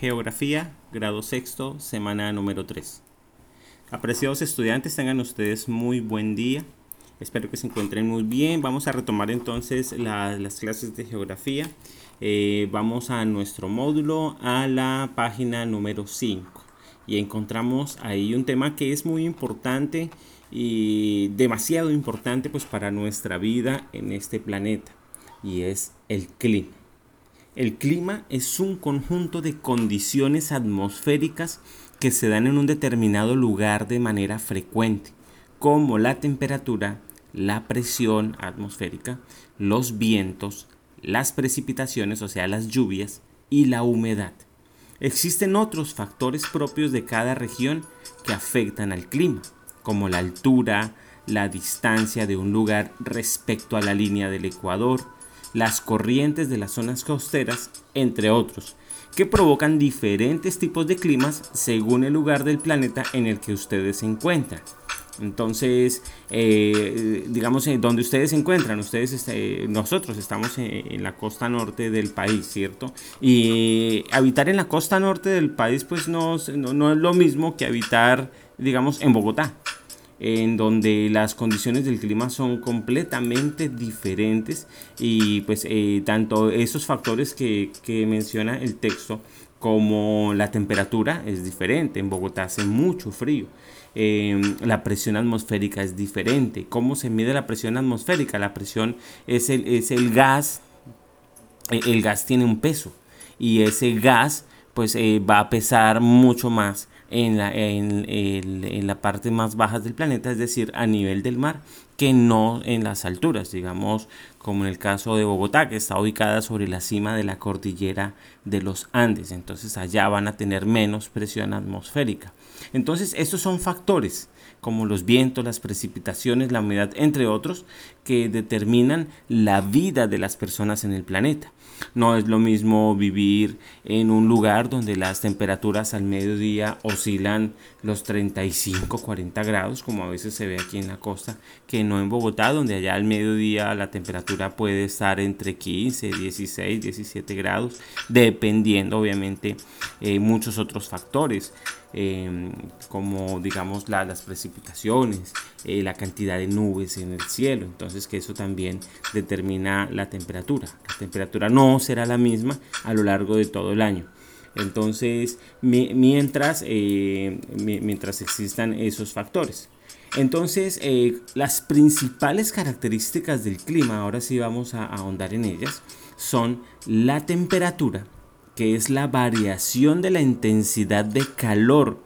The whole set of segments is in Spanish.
Geografía, grado sexto, semana número 3. Apreciados estudiantes, tengan ustedes muy buen día. Espero que se encuentren muy bien. Vamos a retomar entonces las clases de geografía. Eh, vamos a nuestro módulo, a la página número 5. Y encontramos ahí un tema que es muy importante y demasiado importante pues para nuestra vida en este planeta. Y es el clima. El clima es un conjunto de condiciones atmosféricas que se dan en un determinado lugar de manera frecuente, como la temperatura, la presión atmosférica, los vientos, las precipitaciones, o sea, las lluvias, y la humedad. Existen otros factores propios de cada región que afectan al clima, como la altura, la distancia de un lugar respecto a la línea del ecuador, las corrientes de las zonas costeras, entre otros, que provocan diferentes tipos de climas según el lugar del planeta en el que ustedes se encuentran. Entonces, eh, digamos, en donde ustedes se encuentran, ustedes, este, nosotros estamos en, la costa norte del país, ¿cierto? Y habitar en la costa norte del país, pues no, no es lo mismo que habitar, digamos, en Bogotá en donde las condiciones del clima son completamente diferentes y pues eh, tanto esos factores que, menciona el texto como la temperatura es diferente. En Bogotá hace mucho frío. Em, la presión atmosférica es diferente. ¿Cómo se mide la presión atmosférica? La presión es el, es el gas. E, el gas tiene un peso y ese gas pues eh, va a pesar mucho más en la, en, en la parte más baja del planeta, es decir, a nivel del mar, que no en las alturas, digamos, como en el caso de Bogotá, que está ubicada sobre la cima de la cordillera de los Andes. Entonces allá van a tener menos presión atmosférica. Entonces estos son factores como los vientos, las precipitaciones, la humedad, entre otros, que determinan la vida de las personas en el planeta. No es lo mismo vivir en un lugar donde las temperaturas al mediodía oscilan los 35, 40 grados, como a veces se ve aquí en la costa, que no en Bogotá, donde allá al mediodía la temperatura puede estar entre 15, 16, 17 grados, dependiendo obviamente eh, muchos otros factores. Em, como digamos las precipitaciones, eh, la cantidad de nubes en el cielo, entonces que eso también determina la temperatura. La temperatura no será la misma a lo largo de todo el año. Entonces, mientras, eh, mientras existan esos factores. Entonces, eh, las principales características del clima, ahora sí vamos a ahondar en ellas, son la temperatura, que es la variación de la intensidad de calor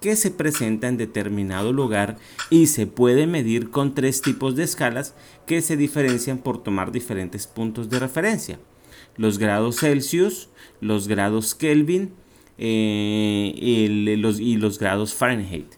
que se presenta en determinado lugar y se puede medir con tres tipos de escalas que se diferencian por tomar diferentes puntos de referencia. Los grados Celsius, los grados Kelvin eh, los, y los grados Fahrenheit.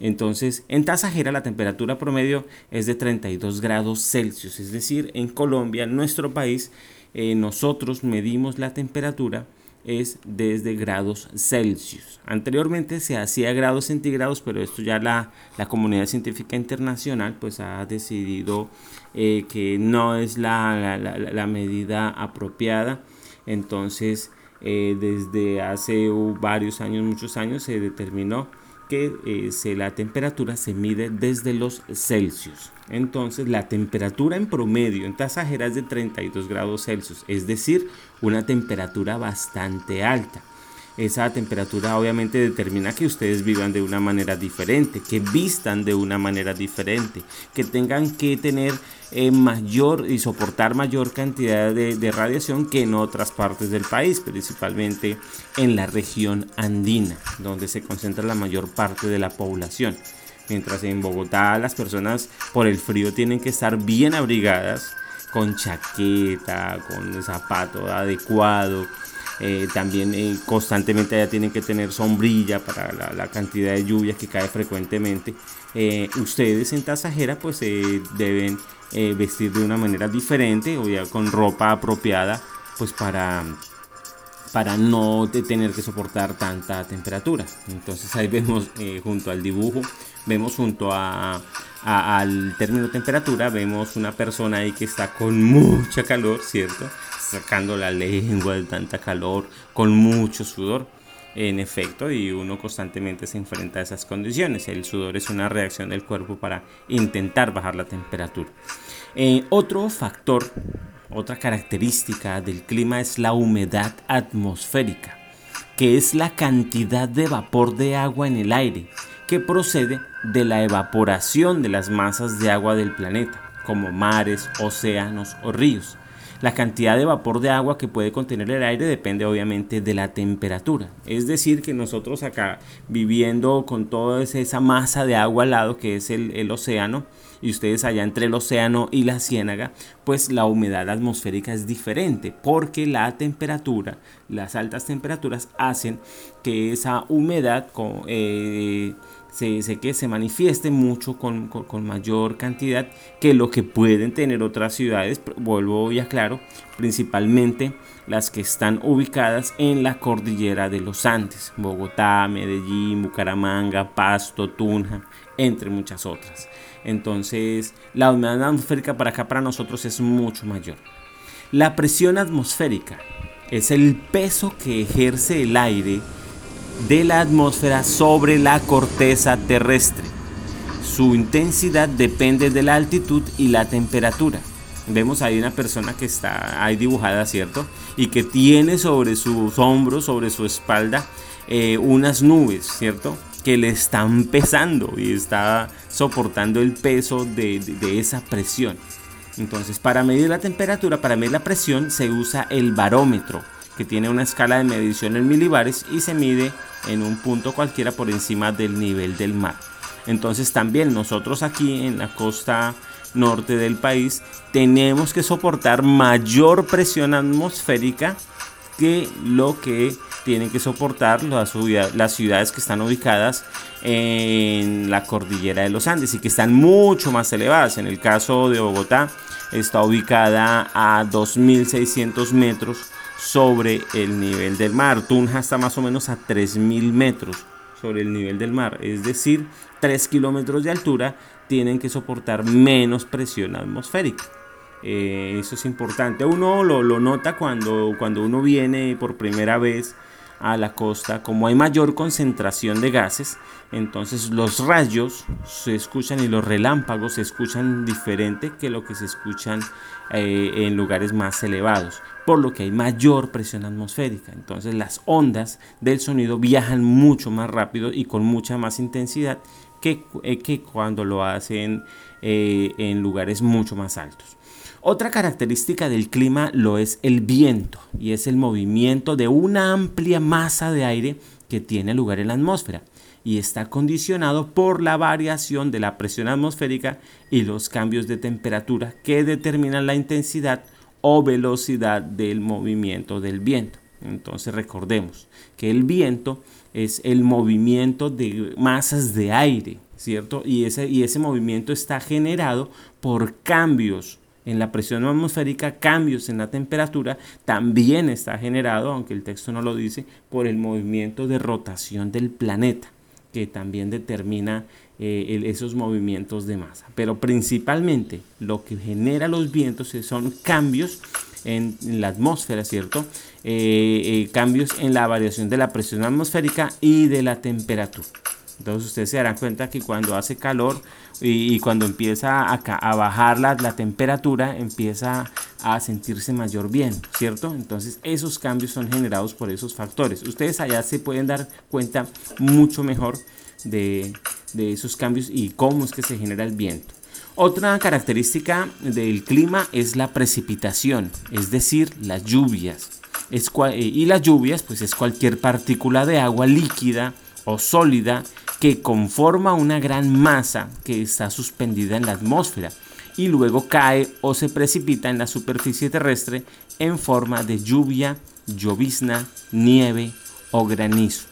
Entonces, en Tasajera la temperatura promedio es de 32 grados Celsius, es decir, en Colombia, en nuestro país, eh, nosotros medimos la temperatura es desde grados Celsius. Anteriormente se hacía grados centígrados, pero esto ya la, comunidad científica internacional pues ha decidido eh, que no es la, medida apropiada. Entonces, eh, desde hace varios años, muchos años, se determinó que eh, la temperatura se mide desde los Celsius. Entonces la temperatura en promedio en Tasajera es de 32 grados Celsius, es decir, una temperatura bastante alta. Esa temperatura obviamente determina que ustedes vivan de una manera diferente, que vistan de una manera diferente, que tengan que tener eh, mayor y soportar mayor cantidad de, de radiación que en otras partes del país, principalmente en la región andina, donde se concentra la mayor parte de la población. Mientras en Bogotá las personas por el frío tienen que estar bien abrigadas, con chaqueta, con zapato adecuado. Eh, también eh, constantemente ya tienen que tener sombrilla para la, cantidad de lluvia que cae frecuentemente. Eh, ustedes en Tasajera pues deben vestir de una manera diferente o ya con ropa apropiada pues para para no tener que soportar tanta temperatura. Entonces ahí vemos junto al dibujo vemos junto a, al término temperatura, vemos una persona ahí que está con mucha calor, ¿cierto? Sacando la lengua de tanta calor, con mucho sudor. En efecto, y uno constantemente se enfrenta a esas condiciones. El sudor es una reacción del cuerpo para intentar bajar la temperatura. Eh, otro factor, otra característica del clima es la humedad atmosférica, que es la cantidad de vapor de agua en el aire que procede de la evaporación de las masas de agua del planeta, como mares, océanos o ríos. La cantidad de vapor de agua que puede contener el aire depende obviamente de la temperatura. Es decir, que nosotros acá viviendo con toda esa masa de agua al lado que es el, océano, y ustedes allá entre el océano y la ciénaga, pues la humedad atmosférica es diferente porque la temperatura, las altas temperaturas hacen que esa humedad eh, se, que se manifieste mucho con, mayor cantidad que lo que pueden tener otras ciudades, vuelvo y aclaro, principalmente las que están ubicadas en la cordillera de los Andes, Bogotá, Medellín, Bucaramanga, Pasto, Tunja, entre muchas otras. Entonces, la humedad atmosférica para acá para nosotros es mucho mayor. La presión atmosférica es el peso que ejerce el aire de la atmósfera sobre la corteza terrestre. Su intensidad depende de la altitud y la temperatura. Vemos ahí una persona que está ahí dibujada, ¿cierto? Y que tiene sobre sus hombros, sobre su espalda, eh, unas nubes, ¿cierto? Que le están pesando y está soportando el peso de, de esa presión. Entonces, para medir la temperatura, para medir la presión, se usa el barómetro que tiene una escala de medición en milibares y se mide en un punto cualquiera por encima del nivel del mar. Entonces también nosotros aquí en la costa norte del país tenemos que soportar mayor presión atmosférica que lo que tienen que soportar las, ciudades que están ubicadas en la cordillera de los Andes y que están mucho más elevadas. En el caso de Bogotá está ubicada a 2.600 metros sobre el nivel del mar. Tunja está más o menos a 3.000 metros sobre el nivel del mar, es decir, 3 kilómetros de altura tienen que soportar menos presión atmosférica. Eh, eso es importante. Uno lo, nota cuando, cuando uno viene por primera vez a la costa, como hay mayor concentración de gases, entonces los rayos se escuchan y los relámpagos se escuchan diferente que lo que se escuchan eh, en lugares más elevados, por lo que hay mayor presión atmosférica. Entonces las ondas del sonido viajan mucho más rápido y con mucha más intensidad que, eh, que cuando lo hacen eh, en lugares mucho más altos. Otra característica del clima lo es el viento y es el movimiento de una amplia masa de aire que tiene lugar en la atmósfera y está condicionado por la variación de la presión atmosférica y los cambios de temperatura que determinan la intensidad o velocidad del movimiento del viento. Entonces recordemos que el viento es el movimiento de masas de aire, ¿cierto? Y ese, y ese movimiento está generado por cambios en la presión atmosférica, cambios en la temperatura, también está generado, aunque el texto no lo dice, por el movimiento de rotación del planeta, que también determina eh, esos movimientos de masa. Pero principalmente lo que genera los vientos son cambios en, la atmósfera, ¿cierto? Eh, eh, cambios en la variación de la presión atmosférica y de la temperatura. Entonces ustedes se darán cuenta que cuando hace calor y, cuando empieza a, bajar la, temperatura, empieza a sentirse mayor bien, ¿cierto? Entonces esos cambios son generados por esos factores. Ustedes allá se pueden dar cuenta mucho mejor de, esos cambios y cómo es que se genera el viento. Otra característica del clima es la precipitación, es decir, las lluvias. Eh, y las lluvias, pues es cualquier partícula de agua líquida o sólida que conforma una gran masa que está suspendida en la atmósfera y luego cae o se precipita en la superficie terrestre en forma de lluvia, llovizna, nieve o granizo.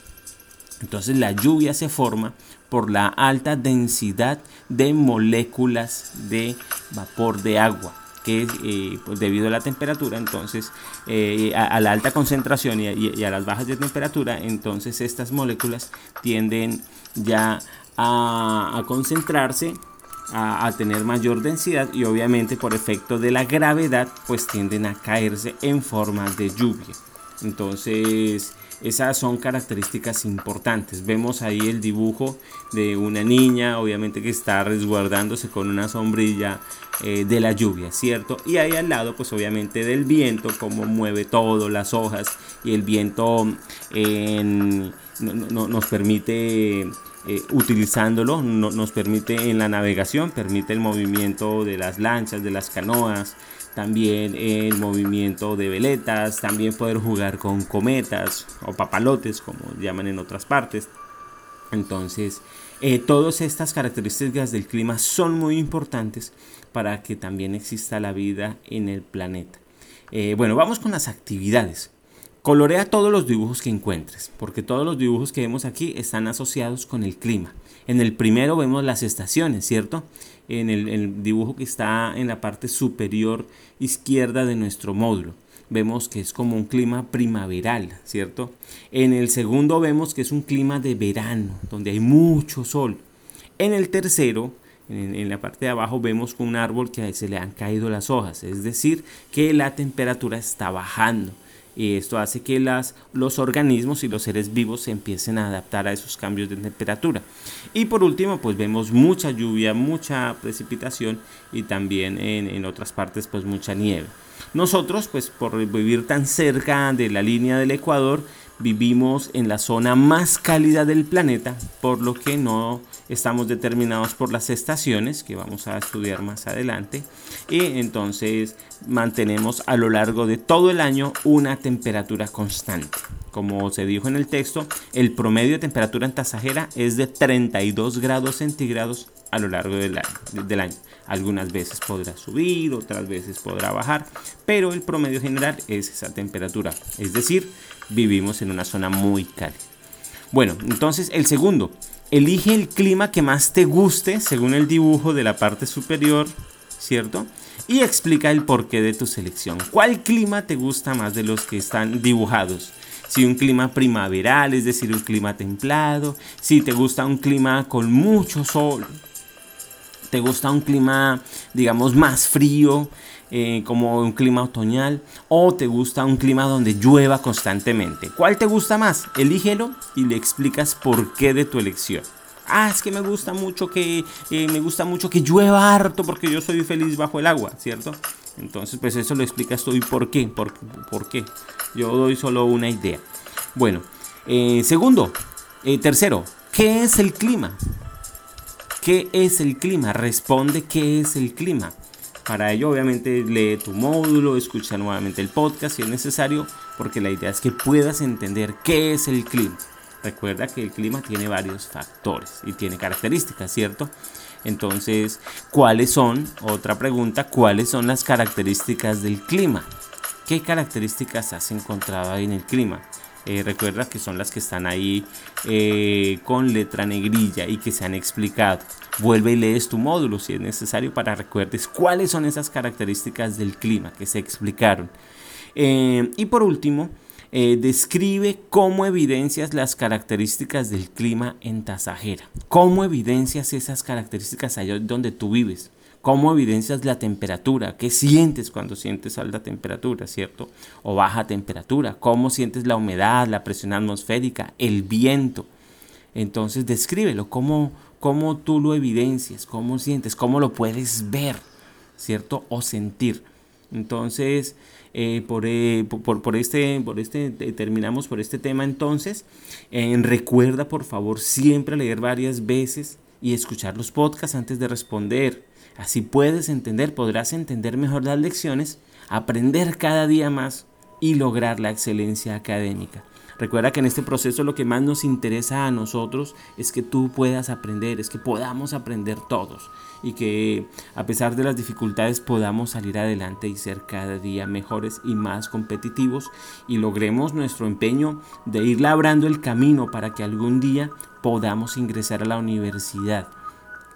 Entonces la lluvia se forma por la alta densidad de moléculas de vapor de agua que eh, pues debido a la temperatura, entonces eh, a, la alta concentración y a, las bajas de temperatura, entonces estas moléculas tienden ya a, concentrarse a, tener mayor densidad y obviamente por efecto de la gravedad pues tienden a caerse en forma de lluvia. Entonces esas son características importantes. Vemos ahí el dibujo de una niña, obviamente que está resguardándose con una sombrilla eh, de la lluvia, ¿cierto? Y ahí al lado, pues obviamente del viento, cómo mueve todo, las hojas y el viento nos permite eh, utilizándolo nos permite en la navegación, permite el movimiento de las lanchas, de las canoas, también el movimiento de veletas, también poder jugar con cometas o papalotes, como llaman en otras partes. Entonces, eh, todas estas características del clima son muy importantes para que también exista la vida en el planeta. Eh, bueno, vamos con las actividades. Colorea todos los dibujos que encuentres, porque todos los dibujos que vemos aquí están asociados con el clima. En el primero vemos las estaciones, ¿cierto? En el, dibujo que está en la parte superior izquierda de nuestro módulo vemos que es como un clima primaveral, ¿cierto? En el segundo vemos que es un clima de verano, donde hay mucho sol. En el tercero, en, en, la parte de abajo, vemos un árbol que se le han caído las hojas, es decir, que la temperatura está bajando y esto hace que las, los organismos y los seres vivos se empiecen a adaptar a esos cambios de temperatura. Y por último, pues vemos mucha lluvia, mucha precipitación y también en, en otras partes pues mucha nieve. Nosotros, pues por vivir tan cerca de la línea del Ecuador, vivimos en la zona más cálida del planeta, por lo que no estamos determinados por las estaciones que vamos a estudiar más adelante y entonces mantenemos a lo largo de todo el año una temperatura constante. Como se dijo en el texto, el promedio de temperatura en Tasajera es de 32 grados centígrados a lo largo del año, del año. Algunas veces podrá subir, otras veces podrá bajar, pero el promedio general es esa temperatura. Es decir, vivimos en una zona muy cálida. Bueno, entonces el segundo, elige el clima que más te guste según el dibujo de la parte superior, ¿cierto? Y explica el porqué de tu selección. ¿Cuál clima te gusta más de los que están dibujados? Si un clima primaveral, es decir, un clima templado, si te gusta un clima con mucho sol, te gusta un clima, digamos, más frío, eh, como un clima otoñal, o te gusta un clima donde llueva constantemente. ¿Cuál te gusta más? Elígelo y le explicas por qué de tu elección. Ah, es que me gusta mucho que eh, me gusta mucho que llueva harto porque yo soy feliz bajo el agua, ¿cierto? Entonces, pues eso lo explicas tú y por qué, por, por qué. Yo doy solo una idea. Bueno, eh, segundo, tercero, ¿qué es el clima? ¿Qué es el clima? Responde qué es el clima. Para ello, obviamente, lee tu módulo, escucha nuevamente el podcast si es necesario, porque la idea es que puedas entender qué es el clima. Recuerda que el clima tiene varios factores y tiene características, ¿cierto? Entonces, ¿cuáles son? Otra pregunta, ¿cuáles son las características del clima? ¿Qué características has encontrado ahí en el clima? Eh, recuerda que son las que están ahí eh, con letra negrilla y que se han explicado. Vuelve y lees tu módulo si es necesario para recuerdes cuáles son esas características del clima que se explicaron. Eh, y por último, describe cómo evidencias las características del clima en Tasajera. ¿Cómo evidencias esas características allá donde tú vives? ¿Cómo evidencias la temperatura? ¿Qué sientes cuando sientes alta temperatura, cierto? O baja temperatura. ¿Cómo sientes la humedad, la presión atmosférica, el viento? Entonces descríbelo, cómo, cómo tú lo evidencias, cómo sientes, cómo lo puedes ver, ¿cierto? O sentir. Entonces, eh, por, eh, por, por, este, por este, eh, terminamos por este tema entonces. recuerda por favor siempre leer varias veces y escuchar los podcasts antes de responder. Así puedes entender, podrás entender mejor las lecciones, aprender cada día más y lograr la excelencia académica. Recuerda que en este proceso lo que más nos interesa a nosotros es que tú puedas aprender, es que podamos aprender todos y que a pesar de las dificultades podamos salir adelante y ser cada día mejores y más competitivos y logremos nuestro empeño de ir labrando el camino para que algún día podamos ingresar a la universidad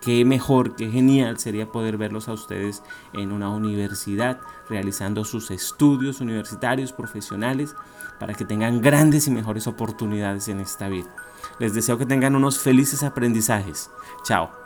qué mejor, qué genial sería poder verlos a ustedes en una universidad realizando sus estudios universitarios, profesionales, para que tengan grandes y mejores oportunidades en esta vida. Les deseo que tengan unos felices aprendizajes. Chao.